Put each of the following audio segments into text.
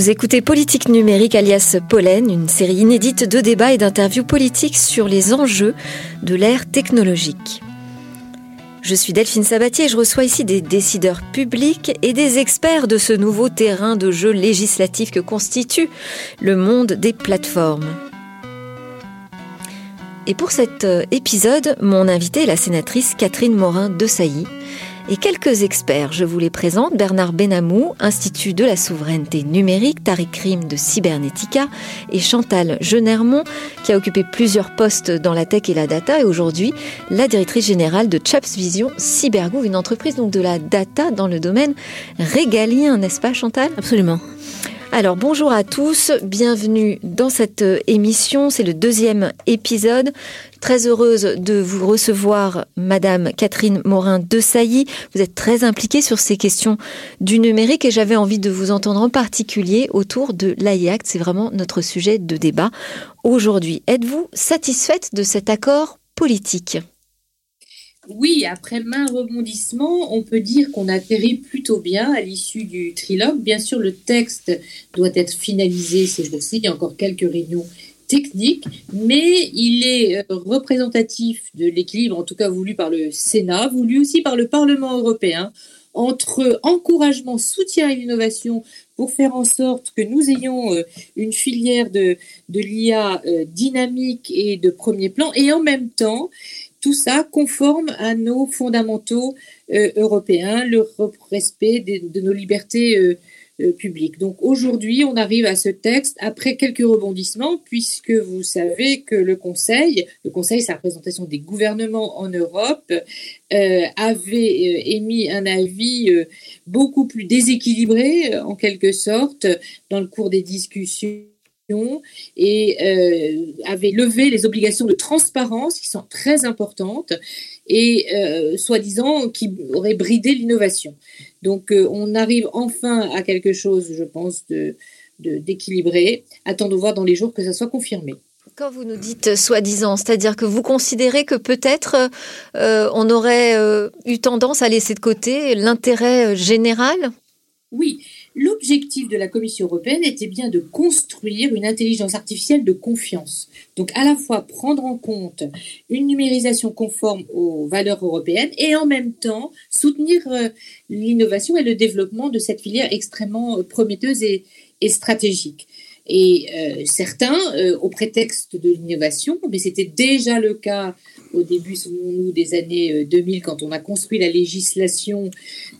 Vous écoutez Politique numérique alias Pollen, une série inédite de débats et d'interviews politiques sur les enjeux de l'ère technologique. Je suis Delphine Sabatier et je reçois ici des décideurs publics et des experts de ce nouveau terrain de jeu législatif que constitue le monde des plateformes. Et pour cet euh, épisode, mon invité est la sénatrice Catherine Morin de Sailly, et quelques experts. Je vous les présente. Bernard Benamou, Institut de la souveraineté numérique, Tariq Rim de Cybernetica et Chantal Jenermont, qui a occupé plusieurs postes dans la tech et la data et aujourd'hui la directrice générale de Chaps Vision Cybergouv, une entreprise donc de la data dans le domaine régalien, n'est-ce pas Chantal? Absolument. Alors bonjour à tous, bienvenue dans cette euh, émission, c'est le deuxième épisode. Très heureuse de vous recevoir, Madame Catherine Morin de Sailly. Vous êtes très impliquée sur ces questions du numérique et j'avais envie de vous entendre en particulier autour de l'AIACT. C'est vraiment notre sujet de débat aujourd'hui. Êtes-vous satisfaite de cet accord politique? Oui, après main rebondissement, on peut dire qu'on atterrit plutôt bien à l'issue du trilogue. Bien sûr, le texte doit être finalisé ces jours-ci. Il y a encore quelques réunions techniques, mais il est euh, représentatif de l'équilibre, en tout cas voulu par le Sénat, voulu aussi par le Parlement européen, entre encouragement, soutien à l'innovation pour faire en sorte que nous ayons euh, une filière de, l'IA euh, dynamique et de premier plan, et en même temps tout ça conforme à nos fondamentaux européens, le respect de, nos libertés euh, euh. Donc aujourd'hui, on arrive à ce texte après quelques rebondissements, puisque vous savez que le Conseil, le Conseil, c'est la représentation des gouvernements en Europe, avait émis un avis beaucoup plus déséquilibré, en quelque sorte, dans le cours des discussions et euh, avait levé les obligations de transparence qui sont très importantes et euh, soi-disant qui auraient bridé l'innovation. Donc euh, on arrive enfin à quelque chose, je pense, de d'équilibré. Attendons voir dans les jours que ça soit confirmé. Quand vous nous dites soi-disant, c'est-à-dire que vous considérez que peut-être on aurait eu tendance à laisser de côté l'intérêt général? Oui, L'objectif de la Commission européenne était bien de construire une intelligence artificielle de confiance. Donc à la fois prendre en compte une numérisation conforme aux valeurs européennes et en même temps soutenir euh, l'innovation et le développement de cette filière extrêmement euh, prometteuse et, stratégique. Et euh, certains, au prétexte de l'innovation, mais c'était déjà le cas au début, souvenons-nous, des années 2000, euh, quand on a construit la législation,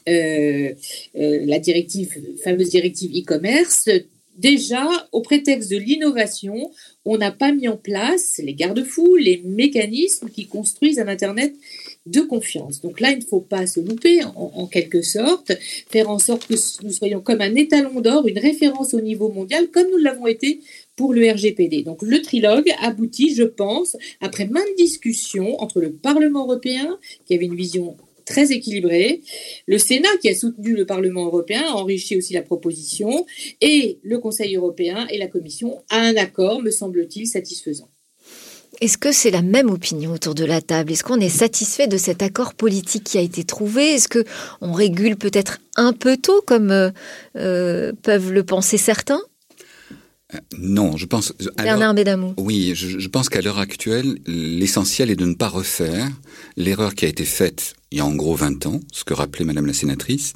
euh, euh, la directive, fameuse directive e-commerce, déjà, au prétexte de l'innovation, on n'a pas mis en place les garde-fous, les mécanismes qui construisent un Internet de confiance. Donc là, il ne faut pas se louper, en, en, quelque sorte, faire en sorte que nous soyons comme un étalon d'or, une référence au niveau mondial, comme nous l'avons été pour le RGPD. Donc le trilogue aboutit, je pense, après maintes discussions entre le Parlement européen, qui avait une vision très équilibrée, le Sénat qui a soutenu le Parlement européen, a enrichi aussi la proposition, et le Conseil européen et la Commission à un accord, me semble-t-il, satisfaisant. Est-ce que c'est la même opinion autour de la table? Est-ce qu'on est satisfait de cet accord politique qui a été trouvé? Est-ce que on régule peut-être un peu tôt, comme euh, euh, peuvent le penser certains? Non, je pense. Bernard Bédamou. Oui, je, je pense qu'à l'heure actuelle, l'essentiel est de ne pas refaire l'erreur qui a été faite il y a en gros 20 ans, ce que rappelait Madame la sénatrice,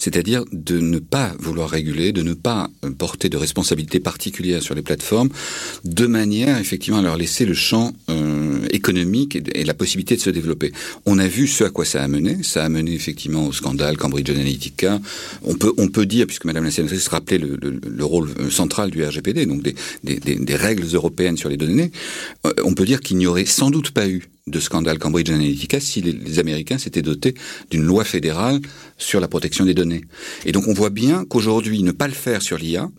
c'est-à-dire de ne pas vouloir réguler, de ne pas porter de responsabilité particulière sur les plateformes, de manière effectivement à leur laisser le champ euh, économique et, la possibilité de se développer. On a vu ce à quoi ça a mené. Ça a mené effectivement au scandale Cambridge Analytica. On peut, on peut dire, puisque Madame la sénatrice rappelait le, le, le rôle euh, central du RGPD, donc des, des, des, des règles européennes sur les données, euh, on peut dire qu'il n'y aurait sans doute pas eu de scandale Cambridge Analytica si les, Américains s'étaient dotés d'une loi fédérale sur la protection des données. Et donc on voit bien qu'aujourd'hui, ne pas le faire sur l'IA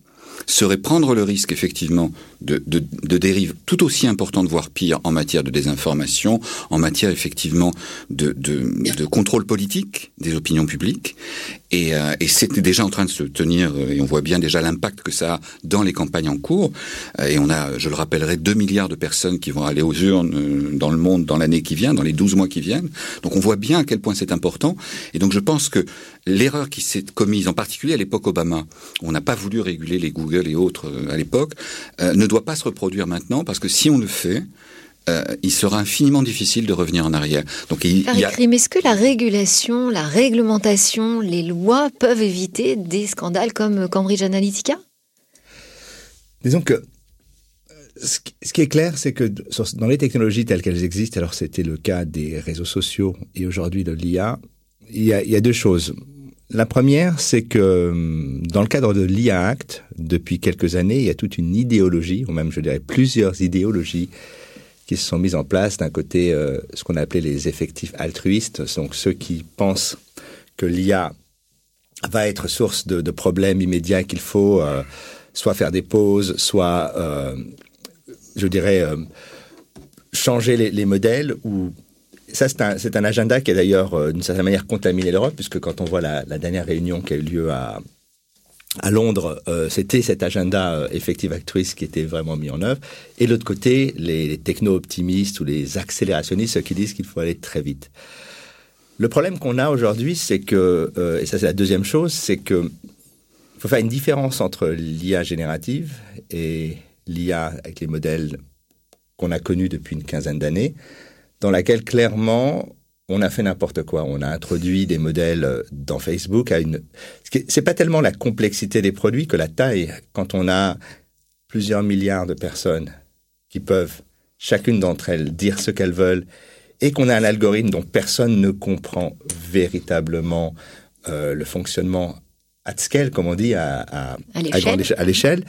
serait prendre le risque effectivement de, de, de dérives tout aussi importantes, voire pire, en matière de désinformation, en matière effectivement de, de, de contrôle politique des opinions publiques. Et, euh, et c'était déjà en train de se tenir, euh, et on voit bien déjà l'impact que ça a dans les campagnes en cours. Euh, et on a, je le rappellerai, 2 milliards de personnes qui vont aller aux urnes dans le monde dans l'année qui vient, dans les 12 mois qui viennent. Donc on voit bien à quel point c'est important. Et donc je pense que l'erreur qui s'est commise, en particulier à l'époque Obama, on n'a pas voulu réguler les Google et autres à l'époque, ne doit pas se reproduire maintenant, parce que si on le fait, euh, il sera infiniment difficile de revenir en arrière. Donc, il, y a... est-ce que la régulation, la réglementation, les lois peuvent éviter des scandales comme Cambridge Analytica? Disons que euh, ce qui est clair, c'est que dans les technologies telles qu'elles existent, alors c'était le cas des réseaux sociaux et aujourd'hui de l'IA, il y, a, il y a deux choses. La première, c'est que hum, dans le cadre de l'IA Act, depuis quelques années, il y a toute une idéologie, ou même je dirais plusieurs idéologies qui se sont mises en place. D'un côté, euh, ce qu'on a appelé les effectifs altruistes, donc ceux qui pensent que l'IA va être source de, problèmes immédiats qu'il faut euh, soit faire des pauses, soit, euh, je dirais, changer les, les, modèles. Ou ça, c'est un, agenda qui a d'ailleurs, d'une certaine manière, contaminé l'Europe, puisque quand on voit la, dernière réunion qui a eu lieu à, Londres, euh, c'était cet agenda euh, effective actrice qui était vraiment mis en œuvre. Et l'autre côté, les, techno-optimistes ou les accélérationnistes, ceux qui disent qu'il faut aller très vite. Le problème qu'on a aujourd'hui, c'est que, euh, et ça c'est la deuxième chose, c'est que faut faire une différence entre l'IA générative et l'IA avec les modèles qu'on a connus depuis une quinzaine d'années, dans laquelle clairement on a fait n'importe quoi. On a introduit des modèles euh, dans Facebook à une. C'est pas tellement la complexité des produits que la taille. Quand on a plusieurs milliards de personnes qui peuvent chacune d'entre elles dire ce qu'elles veulent et qu'on a un algorithme dont personne ne comprend véritablement euh, le fonctionnement à scale, comme on dit, à, à, à l'échelle,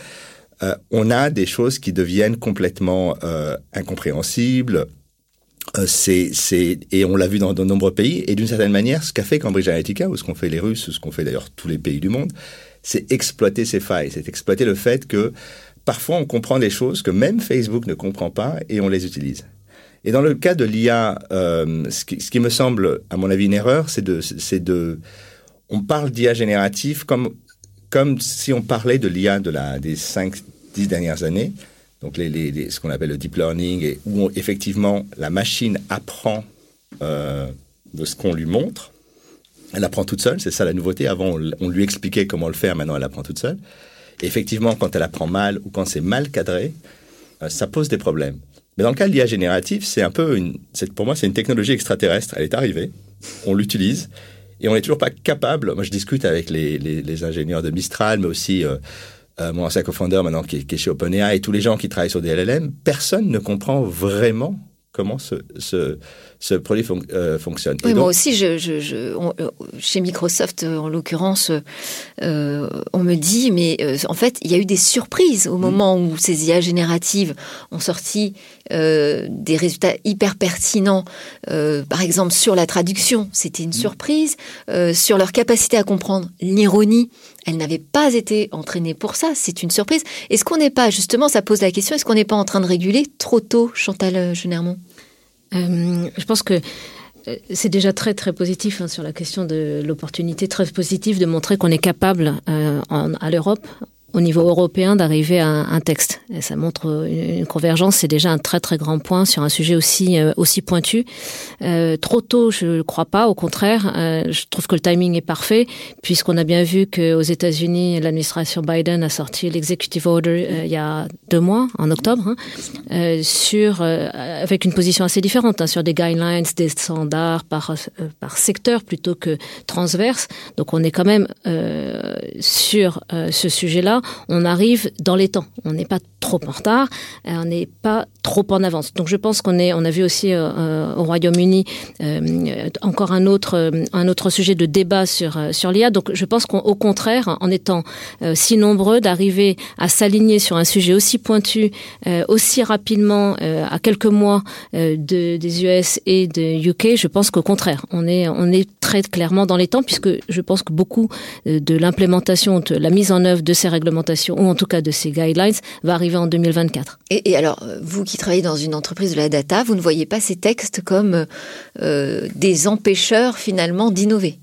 euh, on a des choses qui deviennent complètement euh, incompréhensibles, euh, et on l'a vu dans de nombreux pays, et d'une certaine manière, ce qu'a fait Cambridge Analytica, ou ce qu'ont fait les Russes, ou ce qu'ont fait d'ailleurs tous les pays du monde, c'est exploiter ces failles, c'est exploiter le fait que parfois on comprend des choses que même Facebook ne comprend pas et on les utilise. Et dans le cas de l'IA, euh, ce, qui, ce, qui, me semble, à mon avis, une erreur, c'est de, c'est de, on parle d'IA générative comme, comme si on parlait de l'IA de la, des cinq, dix dernières années donc ce qu'on appelle le deep learning, où effectivement la machine apprend euh, de ce qu'on lui montre. Elle apprend toute seule, c'est ça la nouveauté. Avant, on, lui expliquait comment le faire, maintenant elle apprend toute seule. Effectivement, quand elle apprend mal ou quand c'est mal cadré, euh, ça pose des problèmes. Mais dans le cas de l'IA générative, c'est un peu pour moi, c'est une technologie extraterrestre. Elle est arrivée, on l'utilise, et on n'est toujours pas capable. Moi, je discute avec les ingénieurs de Mistral, mais aussi euh, euh, mon ancien maintenant qui, est chez OpenAI et tous les gens qui travaillent sur des personne ne comprend vraiment comment ce, ce produit euh, fonctionne. Oui, moi aussi, je, je, je euh, chez Microsoft, en l'occurrence, euh, on me dit, mais en fait, il y a eu des surprises au mm. moment où ces IA génératives ont sorti des résultats hyper pertinents. par exemple, sur la traduction, c'était une mm. surprise. sur leur capacité à comprendre l'ironie, elle n'avait pas été entraînée pour ça. C'est une surprise. Est-ce qu'on n'est pas, justement, ça pose la question, est-ce qu'on n'est pas en train de réguler trop tôt, Chantal Genermont Je pense que euh, c'est déjà très très positif hein, sur la question de l'opportunité très positive de montrer qu'on est capable euh, en, à l'Europe au niveau européen d'arriver à un texte. Ça montre une convergence, c'est déjà un très très grand point sur un sujet aussi euh, aussi pointu. Euh, trop tôt, je ne crois pas. Au contraire, euh, je trouve que le timing est parfait puisqu'on a bien vu qu'aux États-Unis, l'administration Biden a sorti l'executive order euh, il y a deux mois, en octobre, hein, euh, sur euh, avec une position assez différente hein, sur des guidelines, des standards par euh, par secteur plutôt que transverse. Donc on est quand même euh, sur euh, ce sujet-là on arrive dans les temps. On n'est pas trop en retard, euh, on n'est pas trop en avance. Donc je pense qu'on a vu aussi euh, euh au Royaume-Uni encore un autre, sujet de débat sur sur l'IA. Donc je pense qu'au contraire, en étant si nombreux, d'arriver à s'aligner sur un sujet aussi pointu, aussi rapidement, à quelques mois de, des US et de UK, je pense qu'au contraire, on est, on est très clairement dans les temps, puisque je pense que beaucoup de l'implémentation, de la mise en œuvre de ces règlements réglementation, ou en tout cas de ces guidelines, va arriver en 2024. Et, et alors, vous qui travaillez dans une entreprise de la data, vous ne voyez pas ces textes comme euh, des empêcheurs finalement d'innover?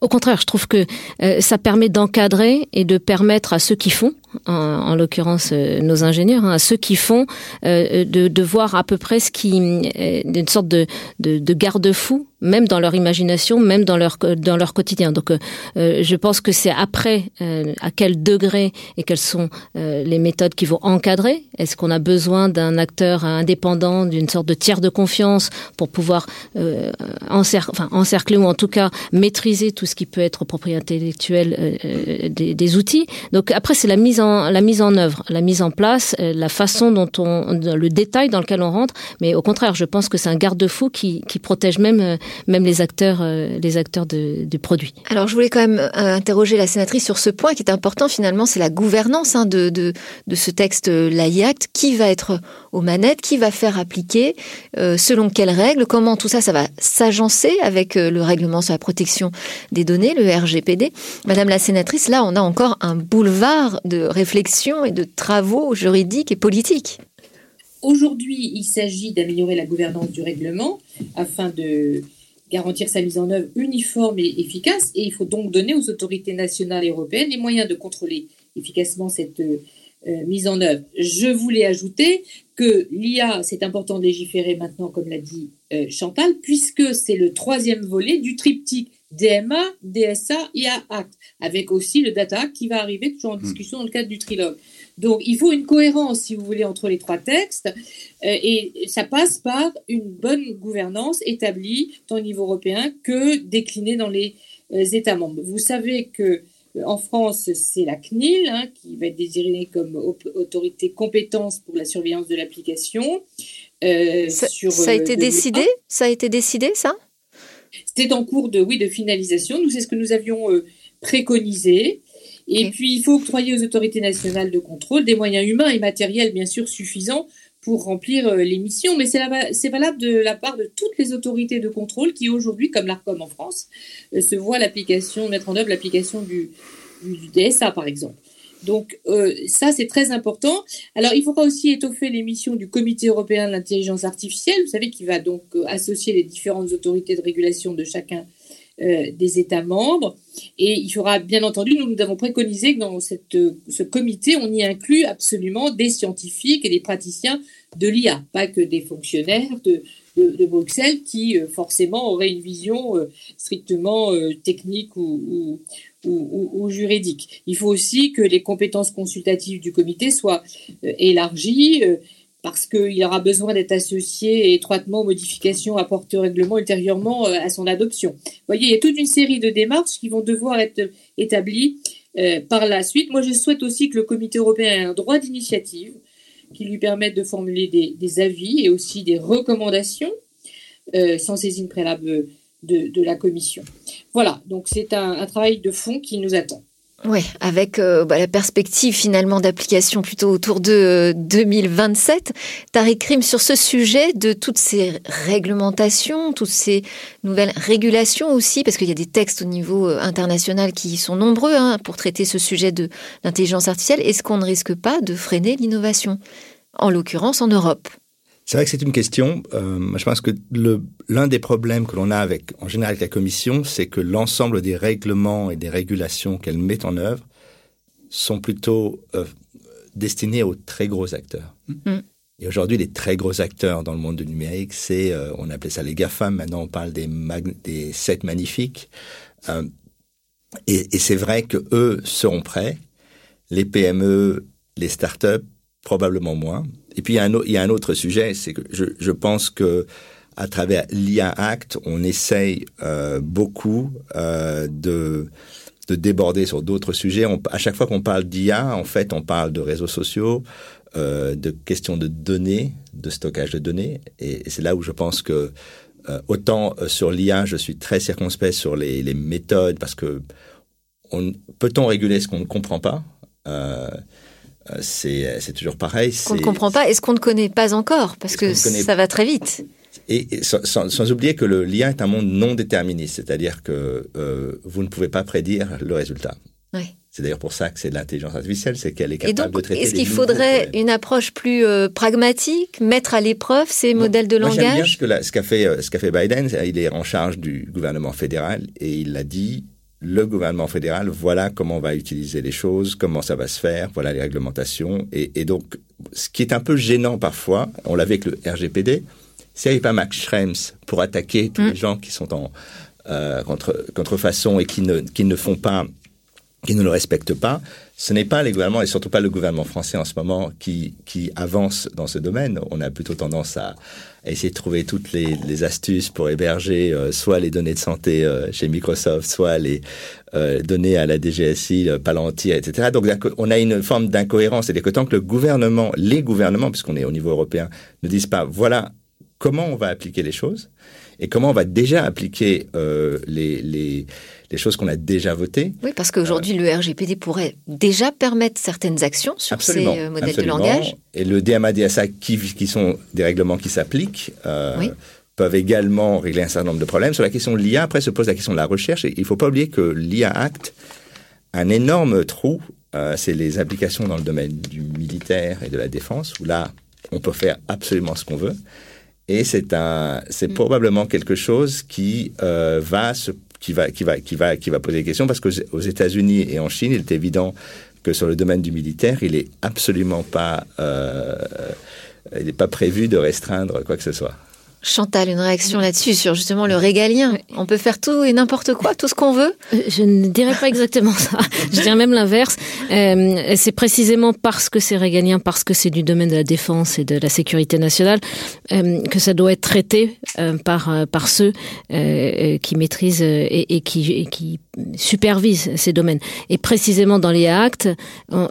Au contraire, je trouve que euh, ça permet d'encadrer et de permettre à ceux qui font, en, en l'occurrence euh, nos ingénieurs, hein, à ceux qui font, euh, de, de, voir à peu près ce qui, une sorte de, de, de garde-fou même dans leur imagination, même dans leur dans leur quotidien. Donc, euh, je pense que c'est après euh, à quel degré et quelles sont euh, les méthodes qui vont encadrer. Est-ce qu'on a besoin d'un acteur indépendant, d'une sorte de tiers de confiance pour pouvoir euh, encercler, enfin, encercler ou en tout cas maîtriser tout ce qui peut être propriété intellectuelle euh, des, des, outils? Donc après, c'est la mise en la mise en œuvre, la mise en place, la façon dont on, le détail dans lequel on rentre. Mais au contraire, je pense que c'est un garde-fou qui, qui protège même même les acteurs, euh, les acteurs de, du produit. Alors, je voulais quand même euh, interroger la sénatrice sur ce point qui est important finalement, c'est la gouvernance hein, de, de, de, ce texte euh, l'AI Act. Qui va être aux manettes? Qui va faire appliquer euh, Selon quelles règles? Comment tout ça, ça va s'agencer avec le règlement sur la protection des données, le RGPD Madame la sénatrice, là, on a encore un boulevard de réflexion et de travaux juridiques et politiques. Aujourd'hui, il s'agit d'améliorer la gouvernance du règlement afin de garantir sa mise en œuvre uniforme et efficace, et il faut donc donner aux autorités nationales et européennes les moyens de contrôler efficacement cette euh, mise en œuvre. Je voulais ajouter que l'IA, c'est important de légiférer maintenant, comme l'a dit euh, Chantal, puisque c'est le troisième volet du triptyque DMA, DSA, IA Act, avec aussi le Data Act qui va arriver toujours en hmm. discussion dans le cadre du trilogue. Donc, il faut une cohérence, si vous voulez, entre les trois textes, euh, et ça passe par une bonne gouvernance établie tant au niveau européen que déclinée dans les euh, États membres. Vous savez que euh, en France, c'est la CNIL hein, qui va être désignée comme autorité compétence pour la surveillance de l'application. Euh, ça, a été décidé? Ça a été décidé, ça? C'était en cours de, oui, de finalisation. Nous, c'est ce que nous avions euh, préconisé. Et puis, il faut octroyer aux autorités nationales de contrôle des moyens humains et matériels, bien sûr, suffisants pour remplir euh, les missions. Mais c'est valable de la part de toutes les autorités de contrôle qui, aujourd'hui, comme l'ARCOM en France, euh, se voient l'application, mettre en œuvre l'application du, du, du, DSA, par exemple. Donc euh, ça, c'est très important. Alors, il faudra aussi étoffer les missions du Comité européen de l'intelligence artificielle, vous savez, qui va donc associer les différentes autorités de régulation de chacun euh, des États membres. Et il faudra, bien entendu, nous, nous avons préconisé que dans ce comité, on y inclut absolument des scientifiques et des praticiens de l'IA, pas que des fonctionnaires de, Bruxelles qui, euh, forcément, auraient une vision euh, strictement technique ou, juridique. Il faut aussi que les compétences consultatives du comité soient élargies parce qu'il aura besoin d'être associé étroitement aux modifications apportées au règlement ultérieurement euh, à son adoption. Vous voyez, il y a toute une série de démarches qui vont devoir être établies euh, par la suite. Moi, je souhaite aussi que le comité européen ait un droit d'initiative qui lui permette de formuler des, avis et aussi des recommandations euh, sans saisine préalable de, la commission. Voilà, donc c'est un travail de fond qui nous attend. Oui, avec euh, bah, la perspective finalement d'application plutôt autour de euh, 2027. Tariq Rim, sur ce sujet de toutes ces réglementations, toutes ces nouvelles régulations aussi, parce qu'il y a des textes au niveau euh, international qui sont nombreux hein, pour traiter ce sujet de l'intelligence artificielle, est-ce qu'on ne risque pas de freiner l'innovation, en l'occurrence en Europe c'est vrai que c'est une question. Euh, je pense que l'un des problèmes que l'on a avec, en général, avec la Commission, c'est que l'ensemble des règlements et des régulations qu'elle met en œuvre sont plutôt euh, destinés aux très gros acteurs. Mm. Et aujourd'hui, les très gros acteurs dans le monde du numérique, c'est, euh, on appelait ça les GAFAM, maintenant on parle des, des sept magnifiques. Euh, et, et c'est vrai que eux seront prêts, les PME, les startups, probablement moins. Et puis il y a un, autre sujet, c'est que je, pense que à travers l'IA Act, on essaye euh, beaucoup euh, de de déborder sur d'autres sujets. On, à chaque fois qu'on parle d'IA, en fait, on parle de réseaux sociaux, euh, de questions de données, de stockage de données. Et, c'est là où je pense que autant sur l'IA, je suis très circonspect sur les, méthodes parce que peut-on réguler ce qu'on ne comprend pas c'est toujours pareil. On ne comprend pas. Est-ce qu'on ne connaît pas encore Parce que ça va très vite. Et, et sans, oublier que le lien est un monde non déterministe, c'est-à-dire que euh, vous ne pouvez pas prédire le résultat. Oui. C'est d'ailleurs pour ça que c'est de l'intelligence artificielle, c'est qu'elle est capable de traiter. Est-ce qu'il faudrait une approche plus euh, pragmatique, mettre à l'épreuve ces modèles de langage Moi, bien ce qu'a ce fait, euh, ce Biden. Il est en charge du gouvernement fédéral et il a dit le gouvernement fédéral, voilà comment on va utiliser les choses, comment ça va se faire, voilà les réglementations. Et, et donc, ce qui est un peu gênant parfois, on l'avait avec le RGPD, s'il n'y avait pas Max Schrems pour attaquer tous mm. les gens qui sont en euh, contre, contrefaçon et qui ne, qui ne font pas qui ne le respectent pas. Ce n'est pas les gouvernements, et surtout pas le gouvernement français en ce moment, qui, qui avance dans ce domaine. On a plutôt tendance à, essayer de trouver toutes les, les astuces pour héberger euh, soit les données de santé euh, chez Microsoft, soit les euh, données à la DGSI, Palantir, etc. Donc on a une forme d'incohérence. C'est-à-dire que tant que le gouvernement, les gouvernements, puisqu'on est au niveau européen, ne disent pas voilà comment on va appliquer les choses et comment on va déjà appliquer les, les des choses qu'on a déjà votées. Oui, parce qu'aujourd'hui, le RGPD pourrait déjà permettre certaines actions sur ces euh, modèles de langage. Et le DMA, DSA, qui, qui sont des règlements qui s'appliquent, euh, peuvent également régler un certain nombre de problèmes. Sur la question de l'IA, après se pose la question de la recherche. Et il ne faut pas oublier que l'IA Act, un énorme trou, euh, c'est les applications dans le domaine du militaire et de la défense, où là, on peut faire absolument ce qu'on veut. Et c'est un, c'est mm. probablement quelque chose qui va se qui va, qui va, qui va, qui va poser des questions parce qu'aux États-Unis et en Chine, il est évident que sur le domaine du militaire, il est absolument pas, euh, il n'est pas prévu de restreindre quoi que ce soit. Chantal, une réaction là-dessus sur justement le régalien. On peut faire tout et n'importe quoi, tout ce qu'on veut euh, Je ne dirais pas exactement ça. Je dirais même l'inverse. Euh, c'est précisément parce que c'est régalien, parce que c'est du domaine de la défense et de la sécurité nationale, euh, que ça doit être traité par par ceux qui maîtrisent et, qui, et qui supervise ces domaines. Et précisément dans l'IA Act,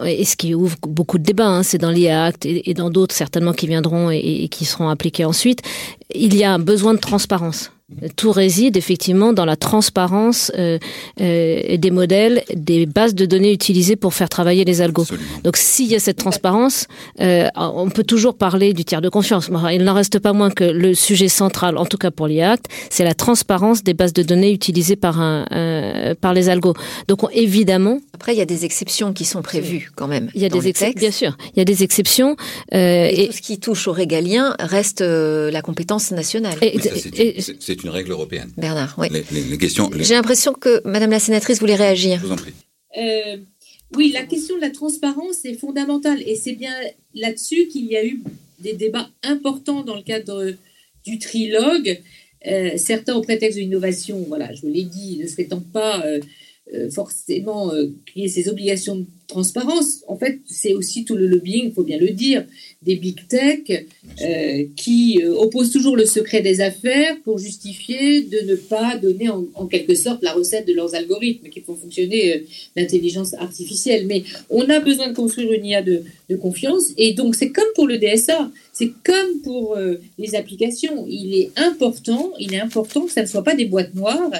et ce qui ouvre beaucoup de débats, hein, c'est dans l'IA Act et, dans d'autres certainement qui viendront et, et, qui seront appliqués ensuite, il y a un besoin de transparence. Tout réside effectivement dans la transparence euh, euh, des modèles, des bases de données utilisées pour faire travailler les algos. Donc s'il y a cette transparence, euh, on peut toujours parler du tiers de confiance. Il n'en reste pas moins que le sujet central, en tout cas pour l'IACT, c'est la transparence des bases de données utilisées par, un, euh, par les algos. Donc évidemment... Après, il y a des exceptions qui sont prévues quand même. Il y a des exceptions, bien sûr. Il y a des exceptions. Euh, et, tout ce qui touche aux régaliens reste la compétence nationale. Et, c'est une règle européenne. Bernard, oui. Les, questions. J'ai l'impression que Madame la sénatrice voulait réagir. Je vous en prie. Euh, oui, la question de la transparence est fondamentale et c'est bien là-dessus qu'il y a eu des débats importants dans le cadre du trilogue. Euh, certains, au prétexte de l'innovation, voilà, je vous l'ai dit, ne souhaitant pas euh, euh, forcément créer ces obligations de transparence. En fait, c'est aussi tout le lobbying, il faut bien le dire, des big tech euh, qui euh, opposent toujours le secret des affaires pour justifier de ne pas donner en, quelque sorte la recette de leurs algorithmes qui font fonctionner euh, l'intelligence artificielle. Mais on a besoin de construire une IA de, de confiance et donc c'est comme pour le DSA, c'est comme pour les applications. Il est important, il est important que ça ne soit pas des boîtes noires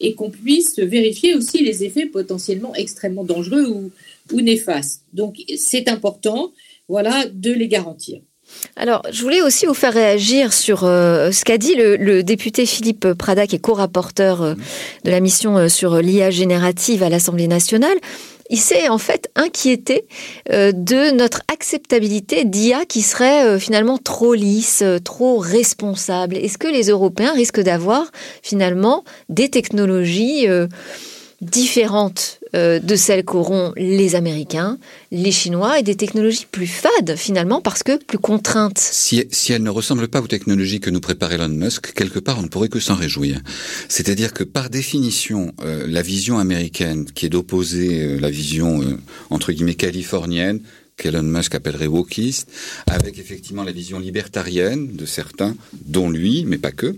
et qu'on puisse vérifier aussi les effets potentiellement extrêmement dangereux ou, néfastes. Donc c'est important voilà, de les garantir. Alors, je voulais aussi vous faire réagir sur euh, ce qu'a dit le, député Philippe Prada, qui est co-rapporteur euh, de la mission euh, sur l'IA générative à l'Assemblée nationale. Il s'est en fait inquiété de notre acceptabilité d'IA qui serait finalement trop lisse, trop responsable. Est-ce que les Européens risquent d'avoir finalement des technologies différentes euh, de celles qu'auront les Américains, les Chinois et des technologies plus fades finalement parce que plus contraintes. Si, elles ne ressemblent pas aux technologies que nous prépare Elon Musk, quelque part on ne pourrait que s'en réjouir. C'est-à-dire que par définition, euh, la vision américaine qui est d'opposer euh, la vision entre guillemets californienne qu'Elon Musk appellerait wokiste, avec effectivement la vision libertarienne de certains, dont lui, mais pas que.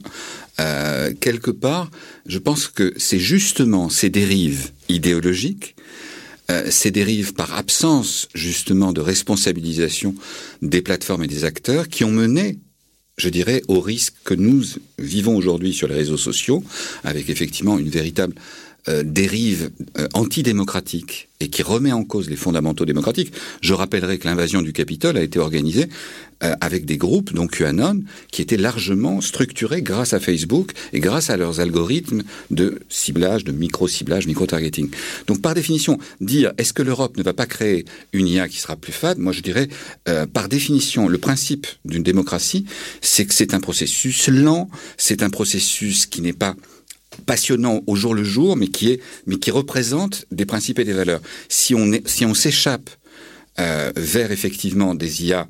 Euh, quelque part, je pense que c'est justement ces dérives idéologiques, euh, ces dérives par absence justement de responsabilisation des plateformes et des acteurs qui ont mené je dirais, au risque que nous vivons aujourd'hui sur les réseaux sociaux, avec effectivement une véritable euh, dérive euh, antidémocratique et qui remet en cause les fondamentaux démocratiques. Je rappellerai que l'invasion du Capitole a été organisée euh, avec des groupes, dont QAnon, qui étaient largement structurés grâce à Facebook et grâce à leurs algorithmes de ciblage, de micro-ciblage, micro-targeting. Donc par définition, dire est-ce que l'Europe ne va pas créer une IA qui sera plus fade, moi je dirais, par définition, le principe d'une démocratie, c'est que c'est un processus lent, c'est un processus qui n'est pas passionnant au jour le jour, mais qui est, mais qui représente des principes et des valeurs. Si on est, si s'échappe euh, vers effectivement des IA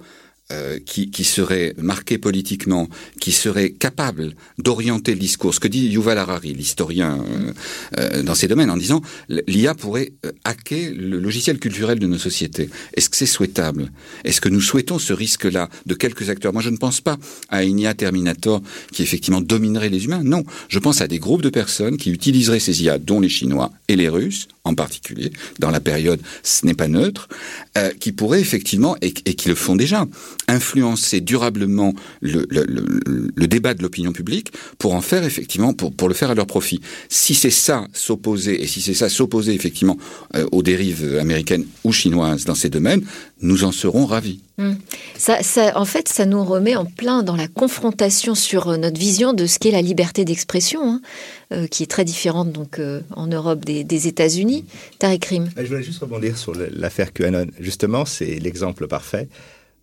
euh, qui, qui serait marqué politiquement, qui serait capable d'orienter le discours. Ce que dit Yuval Harari, l'historien euh, euh dans ces domaines, en disant l'IA pourrait euh, hacker le logiciel culturel de nos sociétés. Est-ce que c'est souhaitable? Est-ce que nous souhaitons ce risque-là de quelques acteurs? Moi, je ne pense pas à une IA Terminator qui effectivement dominerait les humains. Non, je pense à des groupes de personnes qui utiliseraient ces IA, dont les Chinois et les Russes en particulier, dans la période ce n'est pas neutre, euh, qui pourraient effectivement, et, et qui le font déjà, influencer durablement le, le, le, le débat de l'opinion publique pour en faire effectivement, pour, pour le faire à leur profit. Si c'est ça s'opposer, et si c'est ça s'opposer effectivement euh, aux dérives américaines ou chinoises dans ces domaines, nous en serons ravis. Mmh. Ça, ça, en fait, ça nous remet en plein dans la confrontation sur euh, notre vision de ce qu'est la liberté d'expression, hein, euh, qui est très différente donc euh, en Europe des, des États-Unis. Tariq Rim. Je voulais juste rebondir sur l'affaire QAnon. Justement, c'est l'exemple parfait.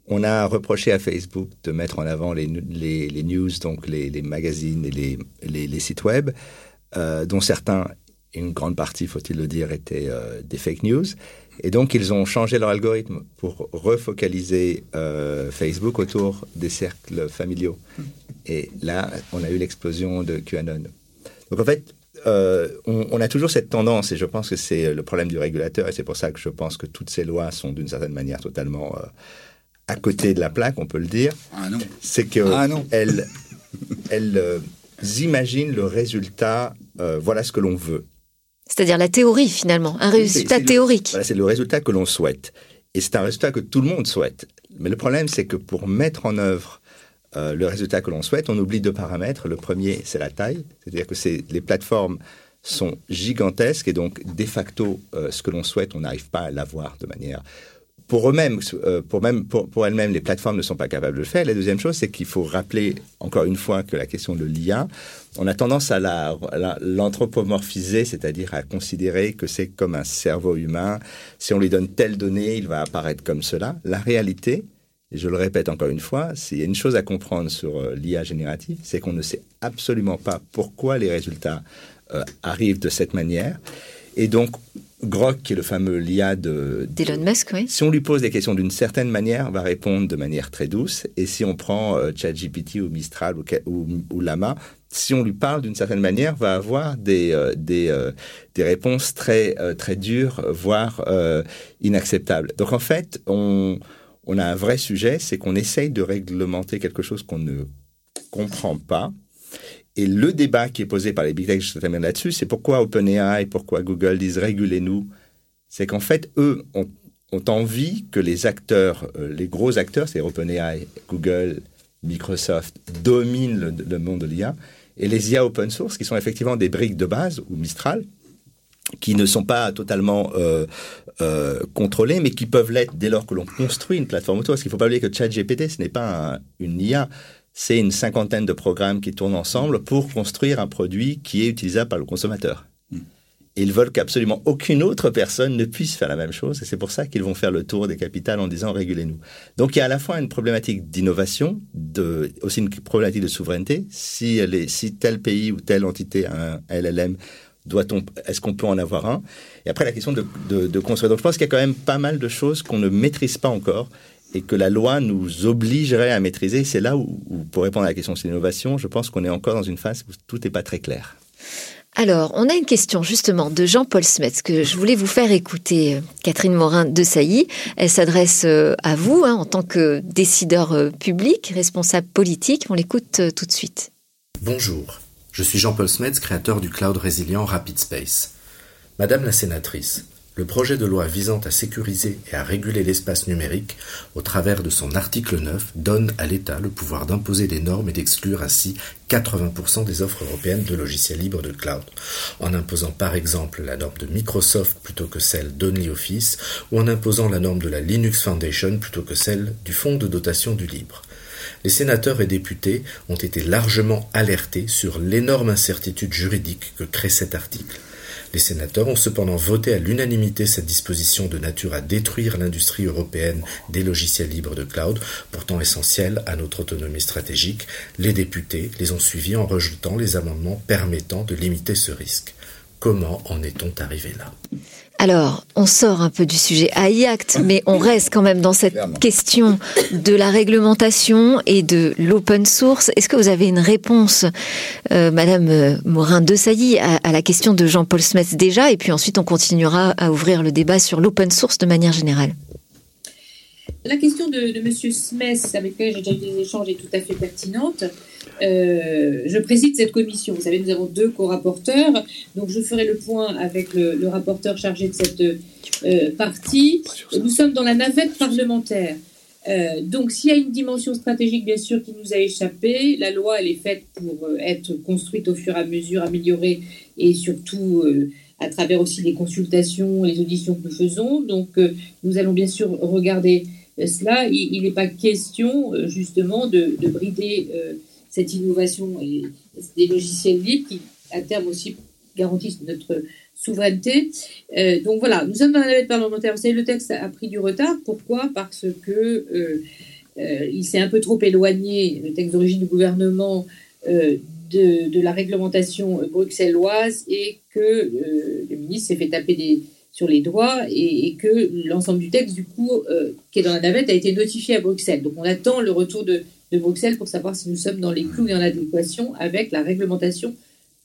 On a reproché à Facebook de mettre en avant les, news, donc les, magazines et les, sites web, euh, dont certains, une grande partie, faut-il le dire, étaient euh, des fake news. Et donc, ils ont changé leur algorithme pour refocaliser euh, Facebook autour des cercles familiaux. Et là, on a eu l'explosion de QAnon. Donc, en fait, on, a toujours cette tendance, et je pense que c'est le problème du régulateur, et c'est pour ça que je pense que toutes ces lois sont d'une certaine manière totalement à côté de la plaque, on peut le dire. Ah. C'est que ah elles, elles euh, imaginent le résultat, euh, voilà ce que l'on veut. C'est-à-dire la théorie finalement, un résultat théorique. Voilà, c'est le résultat que l'on souhaite. Et c'est un résultat que tout le monde souhaite. Mais le problème, c'est que pour mettre en œuvre euh, le résultat que l'on souhaite, on oublie deux paramètres. Le premier, c'est la taille. C'est-à-dire que les plateformes sont gigantesques et donc, de facto, euh, ce que l'on souhaite, on n'arrive pas à l'avoir de manière pour eux-mêmes, euh, pour, même, pour, pour elles-mêmes, les plateformes ne sont pas capables de le faire. La deuxième chose, c'est qu'il faut rappeler encore une fois que la question de l'IA, on a tendance à l'anthropomorphiser, la, c'est-à-dire à considérer que c'est comme un cerveau humain. Si on lui donne telle donnée, il va apparaître comme cela. La réalité, et je le répète encore une fois, s'il y a une chose à comprendre sur euh, l'IA générative, c'est qu'on ne sait absolument pas pourquoi les résultats euh, arrivent de cette manière. Et donc, Grok, qui est le fameux l'IA de d'Elon Musk, oui. Si on lui pose des questions d'une certaine manière, va répondre de manière très douce. Et si on prend euh, ChatGPT ou Mistral ou, ou, ou, Lama, si on lui parle d'une certaine manière, va avoir des euh, des, euh, des réponses très euh, très dures, voire inacceptables. Donc en fait, on on a un vrai sujet, c'est qu'on essaye de réglementer quelque chose qu'on ne comprend pas et le débat qui est posé par les big tech, je termine là-dessus, c'est pourquoi OpenAI, pourquoi Google disent régulez-nous. C'est qu'en fait, eux ont, envie que les acteurs, euh, les gros acteurs, c'est OpenAI, Google, Microsoft, dominent le, monde de l'IA. Et les IA open source, qui sont effectivement des briques de base, ou Mistral, qui ne sont pas totalement euh, euh, contrôlées, mais qui peuvent l'être dès lors que l'on construit une plateforme auto. Parce qu'il ne faut pas oublier que ChatGPT, ce n'est pas un, une IA, c'est une cinquantaine de programmes qui tournent ensemble pour construire un produit qui est utilisable par le consommateur. Mm. Et ils veulent qu'absolument aucune autre personne ne puisse faire la même chose. Et c'est pour ça qu'ils vont faire le tour des capitales en disant régulez-nous. Donc il y a à la fois une problématique d'innovation, de, aussi une problématique de souveraineté. Si, elle est, si tel pays ou telle entité a un LLM, doit-on, est-ce qu'on peut en avoir un? Et après la question de, de, de construire. Donc je pense qu'il y a quand même pas mal de choses qu'on ne maîtrise pas encore et que la loi nous obligerait à maîtriser. C'est là où, où, pour répondre à la question de l'innovation, je pense qu'on est encore dans une phase où tout n'est pas très clair. Alors, on a une question justement de Jean-Paul Smets que je voulais vous faire écouter, Catherine Morin de Sailly. Elle s'adresse euh, à vous hein, en tant que décideur euh, public, responsable politique. On l'écoute euh, tout de suite. Bonjour, je suis Jean-Paul Smets, créateur du cloud résilient Rapid Space. Madame la sénatrice, le projet de loi visant à sécuriser et à réguler l'espace numérique, au travers de son article 9, donne à l'État le pouvoir d'imposer des normes et d'exclure ainsi 80% des offres européennes de logiciels libres de cloud, en imposant par exemple la norme de Microsoft plutôt que celle d'OnlyOffice, ou en imposant la norme de la Linux Foundation plutôt que celle du Fonds de dotation du libre. Les sénateurs et députés ont été largement alertés sur l'énorme incertitude juridique que crée cet article. Les sénateurs ont cependant voté à l'unanimité cette disposition de nature à détruire l'industrie européenne des logiciels libres de cloud, pourtant essentielle à notre autonomie stratégique. Les députés les ont suivis en rejetant les amendements permettant de limiter ce risque. Comment en est-on arrivé là? Alors, on sort un peu du sujet AIACT, mais on reste quand même dans cette question de la réglementation et de l'open source. Est-ce que vous avez une réponse, euh, Madame euh, Morin-Desailly, à, à la question de Jean-Paul Smith déjà, et puis ensuite on continuera à ouvrir le débat sur l'open source de manière générale La question de, de M. Smith, avec lequel j'ai déjà eu des échanges, est tout à fait pertinente. Euh, je préside cette commission. Vous savez, nous avons deux co-rapporteurs. Donc, je ferai le point avec le, le rapporteur chargé de cette euh, partie. Nous sommes dans la navette parlementaire. Euh, donc, s'il y a une dimension stratégique, bien sûr, qui nous a échappé, la loi, elle est faite pour être construite au fur et à mesure, améliorée et surtout à travers aussi les consultations, les auditions que nous faisons. Donc, nous allons bien sûr regarder cela. Il n'est pas question, justement, de, de brider cette innovation et des logiciels libres qui, à terme aussi, garantissent notre souveraineté. Euh, donc voilà, nous sommes dans la navette parlementaire. Vous savez, le texte a pris du retard. Pourquoi? Parce que euh, euh, il s'est un peu trop éloigné, le texte d'origine du gouvernement, de, la réglementation bruxelloise et que le ministre s'est fait taper des, sur les doigts et, que l'ensemble du texte, du coup, qui est dans la navette, a été notifié à Bruxelles. Donc on attend le retour de, de Bruxelles pour savoir si nous sommes dans les clous et en adéquation avec la réglementation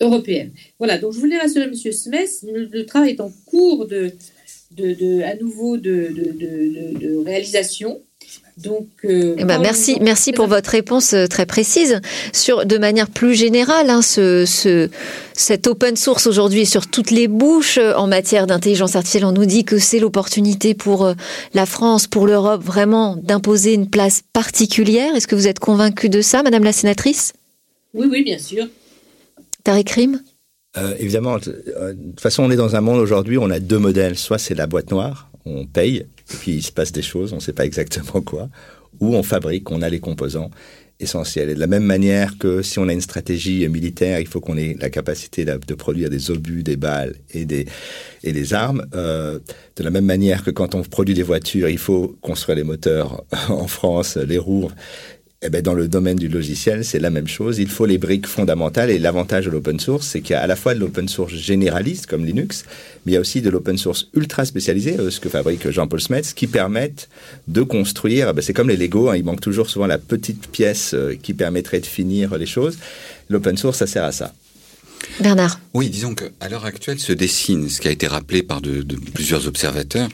européenne. Voilà, donc je voulais rassurer M. Smith, le, travail est en cours de, de, de à nouveau de, de réalisation. Donc, euh, eh ben, merci, merci pour votre réponse euh, très précise. Sur, de manière plus générale, hein, ce, ce, cette open source aujourd'hui sur toutes les bouches euh, en matière d'intelligence artificielle, on nous dit que c'est l'opportunité pour la France, pour l'Europe, vraiment d'imposer une place particulière. Est-ce que vous êtes convaincu de ça, Madame la sénatrice? Oui, oui, bien sûr. Tariq Rim euh, Évidemment, de toute façon, on est dans un monde aujourd'hui où on a deux modèles. Soit c'est la boîte noire, on paye, et puis il se passe des choses, on ne sait pas exactement quoi, ou on fabrique, on a les composants essentiels. Et de la même manière que si on a une stratégie militaire, il faut qu'on ait la capacité de, produire des obus, des balles et des, et des armes. Euh, de la même manière que quand on produit des voitures, il faut construire les moteurs en France, les roues eh ben, dans le domaine du logiciel, c'est la même chose. Il faut les briques fondamentales. Et l'avantage de l'open source, c'est qu'il y a à la fois de l'open source généraliste, comme Linux, mais il y a aussi de l'open source ultra spécialisé, ce que fabrique Jean-Paul Smets, qui permettent de construire, eh ben, c'est comme les Lego, hein, il manque toujours souvent la petite pièce qui permettrait de finir les choses. L'open source, ça sert à ça. Bernard. Oui, disons qu'à l'heure actuelle se dessine, ce qui a été rappelé par de, plusieurs observateurs,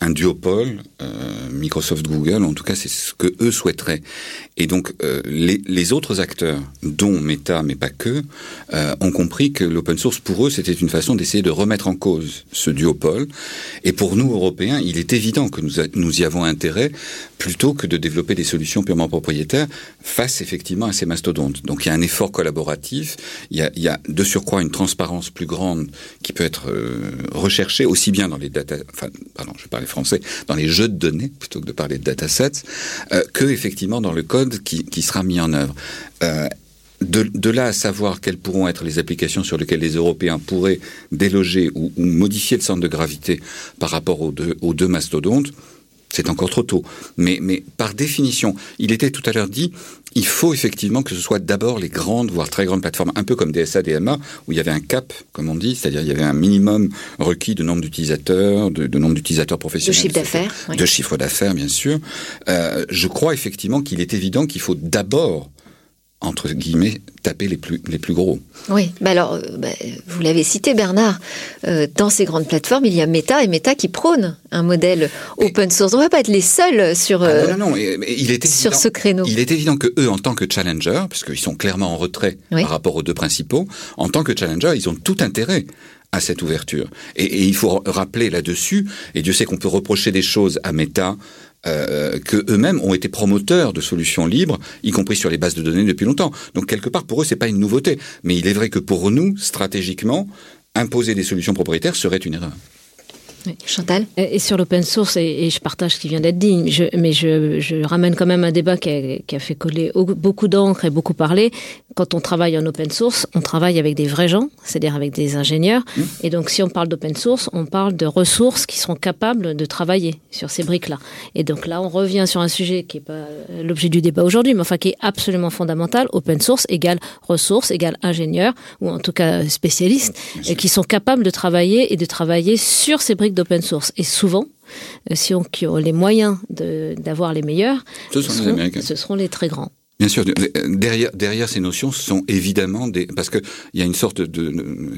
un duopole, euh, Microsoft, Google, en tout cas c'est ce que eux souhaiteraient. Et donc euh, les, autres acteurs, dont Meta, mais pas que, euh, ont compris que l'open source pour eux c'était une façon d'essayer de remettre en cause ce duopole. Et pour nous Européens, il est évident que nous, nous y avons intérêt plutôt que de développer des solutions purement propriétaires face effectivement à ces mastodontes. Donc il y a un effort collaboratif, il y a, il y a de surcroît une transparence plus grande qui peut être euh, recherchée aussi bien dans les data, enfin, pardon, je parle français, dans les jeux de données plutôt que de parler de datasets, euh, que effectivement dans le code qui, qui sera mis en œuvre. Euh, de, de, là à savoir quelles pourront être les applications sur lesquelles les Européens pourraient déloger ou, ou modifier le centre de gravité par rapport aux deux, aux deux mastodontes, c'est encore trop tôt. Mais, mais par définition, il était tout à l'heure dit, il faut effectivement que ce soit d'abord les grandes, voire très grandes plateformes, un peu comme DSA, DMA, où il y avait un cap, comme on dit, c'est-à-dire il y avait un minimum requis de nombre d'utilisateurs, de, de, nombre d'utilisateurs professionnels. De chiffre d'affaires. Oui. De chiffre d'affaires, bien sûr. Euh, je crois effectivement qu'il est évident qu'il faut d'abord entre guillemets, taper les plus, les plus gros. Oui, bah alors, bah, vous l'avez cité Bernard, euh, dans ces grandes plateformes, il y a Meta et Meta qui prône un modèle open source. On ne va pas être les seuls sur, ah non, non, non. il est sur évident, ce créneau. Il est évident que eux, en tant que challenger, puisqu'ils sont clairement en retrait oui. par rapport aux deux principaux, en tant que challenger, ils ont tout intérêt à cette ouverture. Et, et il faut rappeler là-dessus, et Dieu sait qu'on peut reprocher des choses à Meta, euh, que eux-mêmes ont été promoteurs de solutions libres, y compris sur les bases de données depuis longtemps. Donc quelque part pour eux c'est pas une nouveauté, mais il est vrai que pour nous stratégiquement imposer des solutions propriétaires serait une erreur. Chantal? Et, sur l'open source, et, je partage ce qui vient d'être dit, je, mais je, je, ramène quand même un débat qui a, qui a fait coller beaucoup d'encre et beaucoup parler. Quand on travaille en open source, on travaille avec des vrais gens, c'est-à-dire avec des ingénieurs. Mmh. Et donc, si on parle d'open source, on parle de ressources qui seront capables de travailler sur ces briques-là. Et donc là, on revient sur un sujet qui n'est pas l'objet du débat aujourd'hui, mais enfin qui est absolument fondamental. Open source égale ressources, égale ingénieurs, ou en tout cas spécialistes, qui sont capables de travailler et de travailler sur ces briques d'open source. Et souvent, si on qui ont les moyens d'avoir les meilleurs, ce, seront, les ce seront les très grands. Bien sûr, derrière, derrière ces notions sont évidemment des... Parce qu'il y a une sorte de...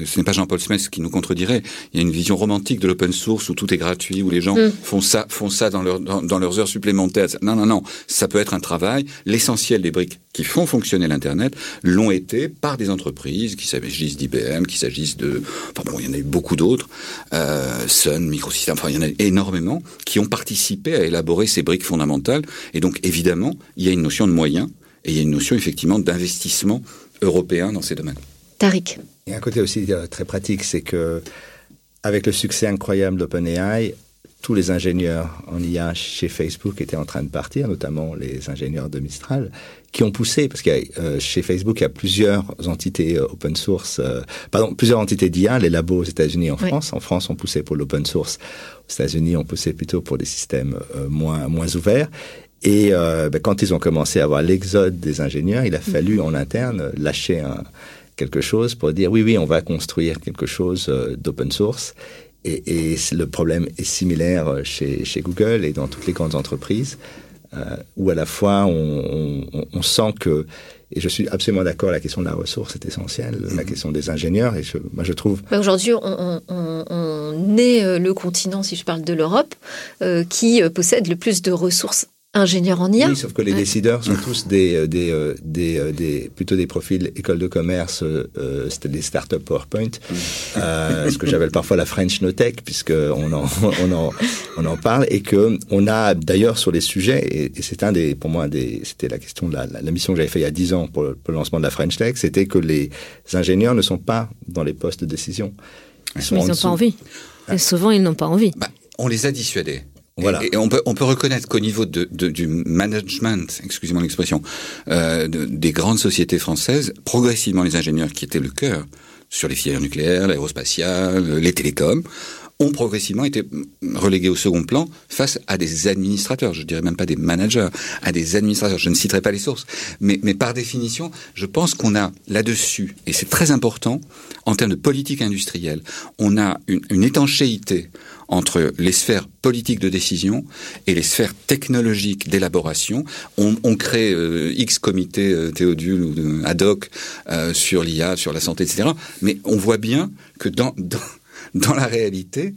Ce n'est pas Jean-Paul Smith qui nous contredirait. Il y a une vision romantique de l'open source où tout est gratuit, où les gens mm. font ça font ça dans, leur, dans, leurs heures supplémentaires. Non, non, non. Ça peut être un travail. L'essentiel des briques qui font fonctionner l'Internet l'ont été par des entreprises, qu'il s'agisse d'IBM, qu'il s'agisse de... Enfin bon, il y en a eu beaucoup d'autres. Euh, Sun, Microsystems, enfin il y en a énormément qui ont participé à élaborer ces briques fondamentales. Et donc évidemment, il y a une notion de moyens et il y a une notion effectivement d'investissement européen dans ces domaines. Tariq. Il y a un côté aussi euh, très pratique, c'est que avec le succès incroyable d'OpenAI, tous les ingénieurs en IA chez Facebook étaient en train de partir, notamment les ingénieurs de Mistral, qui ont poussé, parce que euh, chez Facebook, il y a plusieurs entités euh, open source, pardon, plusieurs entités d'IA, les labos aux États-Unis et en France. En France, on poussait pour l'open source. Aux États-Unis, on poussait plutôt pour des systèmes moins, moins ouverts. Et euh, ben, quand ils ont commencé à avoir l'exode des ingénieurs, il a fallu en interne lâcher un, quelque chose pour dire oui, oui, on va construire quelque chose euh, d'open source. Et, et, le problème est similaire chez, chez, Google et dans toutes les grandes entreprises, euh, où à la fois on, on, on, sent que, et je suis absolument d'accord, la question de la ressource est essentielle, la mm-hmm. question des ingénieurs, et je, moi je trouve... Aujourd'hui, on, on, est euh, le continent, si je parle de l'Europe, euh, qui possède le plus de ressources ingénieur en IA. Oui, sauf que les décideurs sont tous des, euh, des, euh, des, euh, des, plutôt des profils école de commerce, euh, c'était des startups PowerPoint, euh, ce que j'appelle parfois la French No Tech, puisque on en, on en, on en parle, et que on a d'ailleurs sur les sujets, et, c'est un des, pour moi, des, c'était la question de la, la, mission que j'avais fait il y a dix ans pour, pour, le lancement de la French Tech, c'était que les ingénieurs ne sont pas dans les postes de décision. Ils n'ont pas envie. Et souvent, ils n'ont pas envie. Bah, on les a dissuadés. Voilà. Et, on peut on peut reconnaître qu'au niveau de, du management, excusez-moi l'expression, euh, des grandes sociétés françaises, progressivement les ingénieurs qui étaient le cœur sur les filières nucléaires, l'aérospatiale, les télécoms, ont progressivement été relégués au second plan face à des administrateurs, je dirais même pas des managers, à des administrateurs. Je ne citerai pas les sources, mais, mais par définition, je pense qu'on a là-dessus, et c'est très important, en termes de politique industrielle, on a une étanchéité entre les sphères politiques de décision et les sphères technologiques d'élaboration. On, on, crée euh, X comités euh, théodules ou ad hoc euh, sur l'IA, sur la santé, etc. Mais on voit bien que dans, dans, dans la réalité,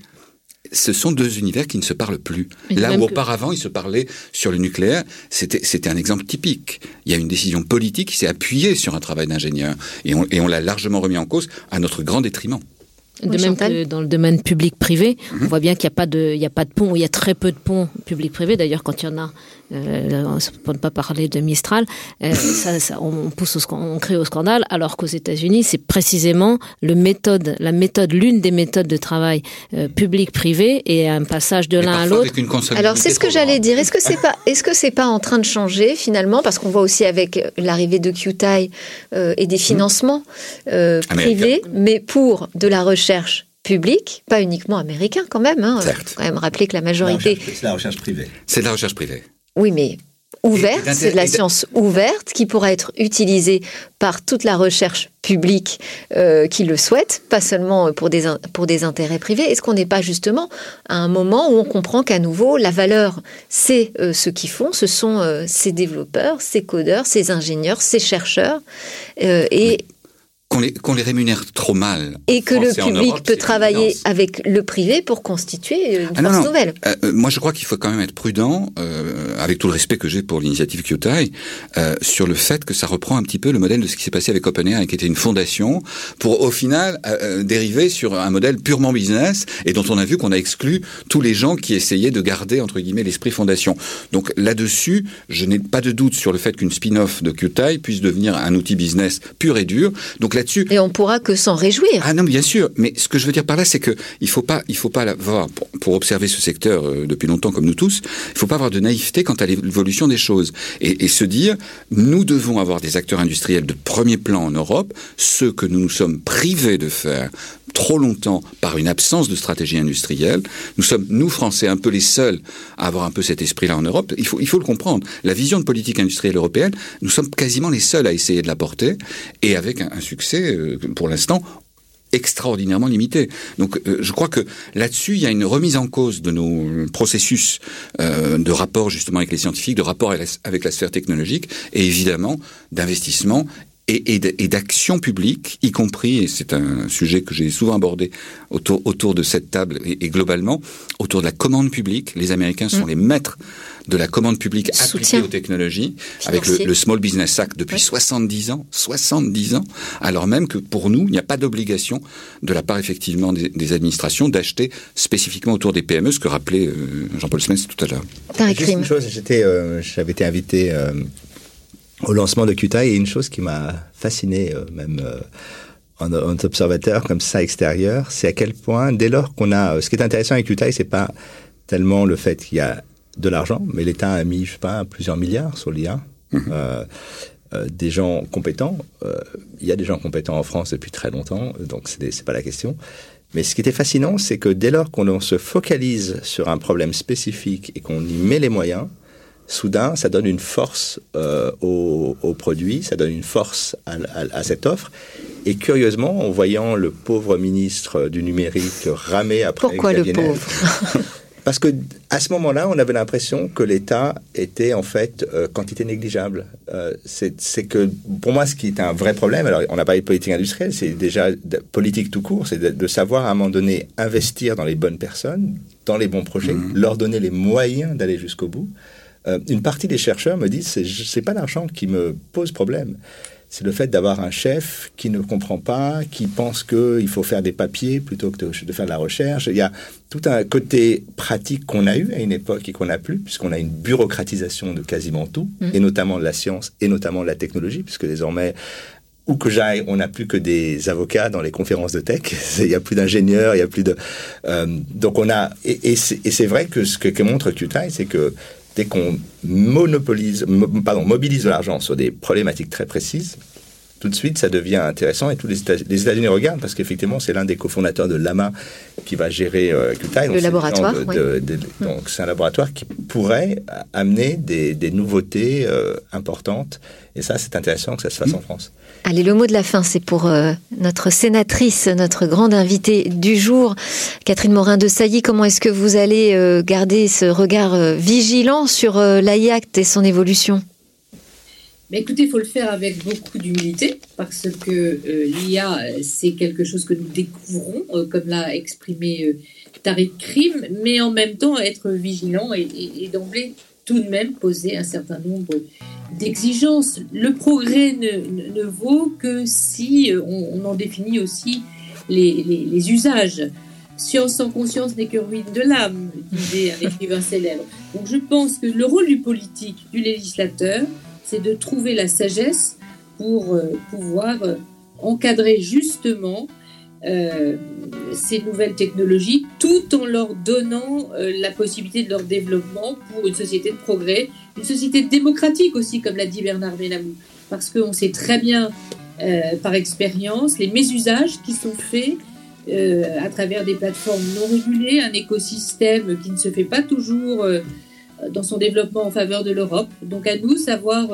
ce sont deux univers qui ne se parlent plus. Là où auparavant ils se parlaient sur le nucléaire, c'était c'était un exemple typique. Il y a une décision politique qui s'est appuyée sur un travail d'ingénieur et on, et on l'a largement remis en cause à notre grand détriment. De même que dans le domaine public-privé, on mhm. voit bien qu'il n'y a pas de, il y a pas de pont, il y a très peu de ponts public-privé. D'ailleurs, quand il y en a, euh, pour ne pas parler de Mistral, euh, ça, ça, on pousse au, on crée au scandale, alors qu'aux États-Unis, c'est précisément le méthode, la méthode, l'une des méthodes de travail euh, public-privé et un passage de l'un à l'autre. Alors c'est ce que j'allais dire. Est-ce que c'est pas, est-ce que c'est pas en train de changer finalement, parce qu'on voit aussi avec l'arrivée de QTI euh, et des mhm. financements euh, privés, mais pour de la recherche publique, pas uniquement américain quand même. Hein. Certes. Quand même rappeler que la majorité. C'est la recherche privée. C'est de la recherche privée. Oui, mais ouverte, c'est de la science ouverte qui pourra être utilisée par toute la recherche publique euh, qui le souhaite, pas seulement pour des, pour des intérêts privés. Est-ce qu'on n'est pas justement à un moment où on comprend qu'à nouveau, la valeur, c'est euh, ce qu'ils font, ce sont euh, ces développeurs, ces codeurs, ces ingénieurs, ces chercheurs, euh, et qu'on les, qu'on les rémunère trop mal. Et que le public peut travailler avec le privé pour constituer une ah force nouvelle. Euh, euh, moi, je crois qu'il faut quand même être prudent, euh, avec tout le respect que j'ai pour l'initiative Kyotai, euh, sur le fait que ça reprend un petit peu le modèle de ce qui s'est passé avec OpenAI, qui était une fondation, pour au final euh, dériver sur un modèle purement business, et dont on a vu qu'on a exclu tous les gens qui essayaient de garder, entre guillemets, l'esprit fondation. Donc là-dessus, je n'ai pas de doute sur le fait qu'une spin-off de Kyotai puisse devenir un outil business pur et dur. Donc et on pourra que s'en réjouir. Ah non, bien sûr. Mais ce que je veux dire par là, c'est que il faut pas, il faut pas avoir, pour, observer ce secteur euh, depuis longtemps comme nous tous, il faut pas avoir de naïveté quant à l'évolution des choses et, et, se dire, nous devons avoir des acteurs industriels de premier plan en Europe, ce que nous nous sommes privés de faire trop longtemps par une absence de stratégie industrielle. Nous sommes, nous Français, un peu les seuls à avoir un peu cet esprit-là en Europe. Il faut, il faut le comprendre. La vision de politique industrielle européenne, nous sommes quasiment les seuls à essayer de la porter et avec un, succès, euh, pour l'instant, extraordinairement limité. Donc euh, je crois que là-dessus, il y a une remise en cause de nos processus euh, de rapport justement avec les scientifiques, de rapport avec la sphère technologique et évidemment d'investissement et, d'action publique, y compris, et c'est un sujet que j'ai souvent abordé autour, autour de cette table et, globalement, autour de la commande publique. Les Américains sont mm. les maîtres de la commande publique appliquée aux technologies, avec le, Small Business Act depuis 70 ans, 70 ans, alors même que pour nous, il n'y a pas d'obligation de la part effectivement des, administrations d'acheter spécifiquement autour des PME, ce que rappelait euh, Jean-Paul Smith tout à l'heure. Juste une chose, j'étais, euh, j'avais été invité euh, au lancement de QTA et une chose qui m'a fasciné, euh, même euh, en, en, observateur comme ça extérieur, c'est à quel point, dès lors qu'on a, euh, ce qui est intéressant avec QTA, c'est pas tellement le fait qu'il y a de l'argent, mais l'État a mis, je sais pas, plusieurs milliards sur l'IA. Mhm. Euh, des gens compétents. il y a des gens compétents en France depuis très longtemps, donc c'est pas la question. Mais ce qui était fascinant, c'est que dès lors qu'on se focalise sur un problème spécifique et qu'on y met les moyens, soudain, ça donne une force euh, au, produit, ça donne une force à, cette offre. Et curieusement, en voyant le pauvre ministre du numérique ramer après Pourquoi le pauvre? Parce que à ce moment-là, on avait l'impression que l'État était en fait euh, quantité négligeable. Euh, c'est que pour moi, ce qui est un vrai problème, alors on n'a pas de politique industrielle, c'est déjà politique tout court, c'est de, savoir à un moment donné investir dans les bonnes personnes, dans les bons projets, mmh. leur donner les moyens d'aller jusqu'au bout. Euh, une partie des chercheurs me disent c'est c'est pas l'argent qui me pose problème. C'est le fait d'avoir un chef qui ne comprend pas, qui pense qu'il faut faire des papiers plutôt que de, faire de la recherche. Il y a tout un côté pratique qu'on a eu à une époque et qu'on n'a plus, puisqu'on a une bureaucratisation de quasiment tout, mmh. et notamment de la science et notamment de la technologie, puisque désormais, où que j'aille, on n'a plus que des avocats dans les conférences de tech. Il n'y a plus d'ingénieurs, il y a plus de. Euh, donc on a et, et c'est vrai que ce que, que montre QTI, c'est que dès qu'on monopolise, pardon, mobilise de l'argent sur des problématiques très précises, tout de suite, ça devient intéressant et tous les États-Unis regardent parce qu'effectivement, c'est l'un des cofondateurs de Lama qui va gérer euh, Le laboratoire. donc, c'est un laboratoire qui pourrait amener des, nouveautés euh, importantes. Et ça, c'est intéressant que ça se fasse en France. Allez, le mot de la fin, c'est pour euh, notre sénatrice, notre grande invitée du jour, Catherine Morin de Sailly. Comment est-ce que vous allez euh, garder ce regard vigilant sur l'AIACT et son évolution? Écoutez, il faut le faire avec beaucoup d'humilité parce que euh, l'IA, c'est quelque chose que nous découvrons, euh, comme l'a exprimé euh, Tariq Krim, mais en même temps être vigilant et, d'emblée tout de même poser un certain nombre d'exigences. Le progrès ne, vaut que si on, en définit aussi les, les, usages. Science sans conscience n'est que ruine de l'âme, disait un écrivain célèbre. Donc je pense que le rôle du politique, du législateur, c'est de trouver la sagesse pour euh, pouvoir euh, encadrer justement euh, ces nouvelles technologies tout en leur donnant la possibilité de leur développement pour une société de progrès, une société démocratique aussi, comme l'a dit Bernard Benamou. Parce qu'on sait très bien par expérience les mésusages qui sont faits à travers des plateformes non régulées, un écosystème qui ne se fait pas toujours dans son développement en faveur de l'Europe. Donc à nous savoir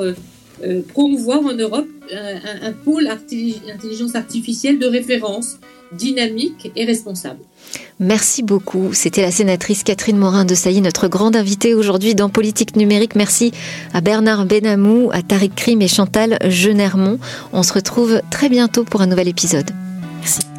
euh, euh, promouvoir en Europe un, pôle intelligence artificielle de référence, dynamique et responsable. Merci beaucoup. C'était la sénatrice Catherine Morin de Sailly, notre grande invitée aujourd'hui dans Politique numérique. Merci à Bernard Benamou, à Tariq Krim et Chantal Genermont. On se retrouve très bientôt pour un nouvel épisode. Merci.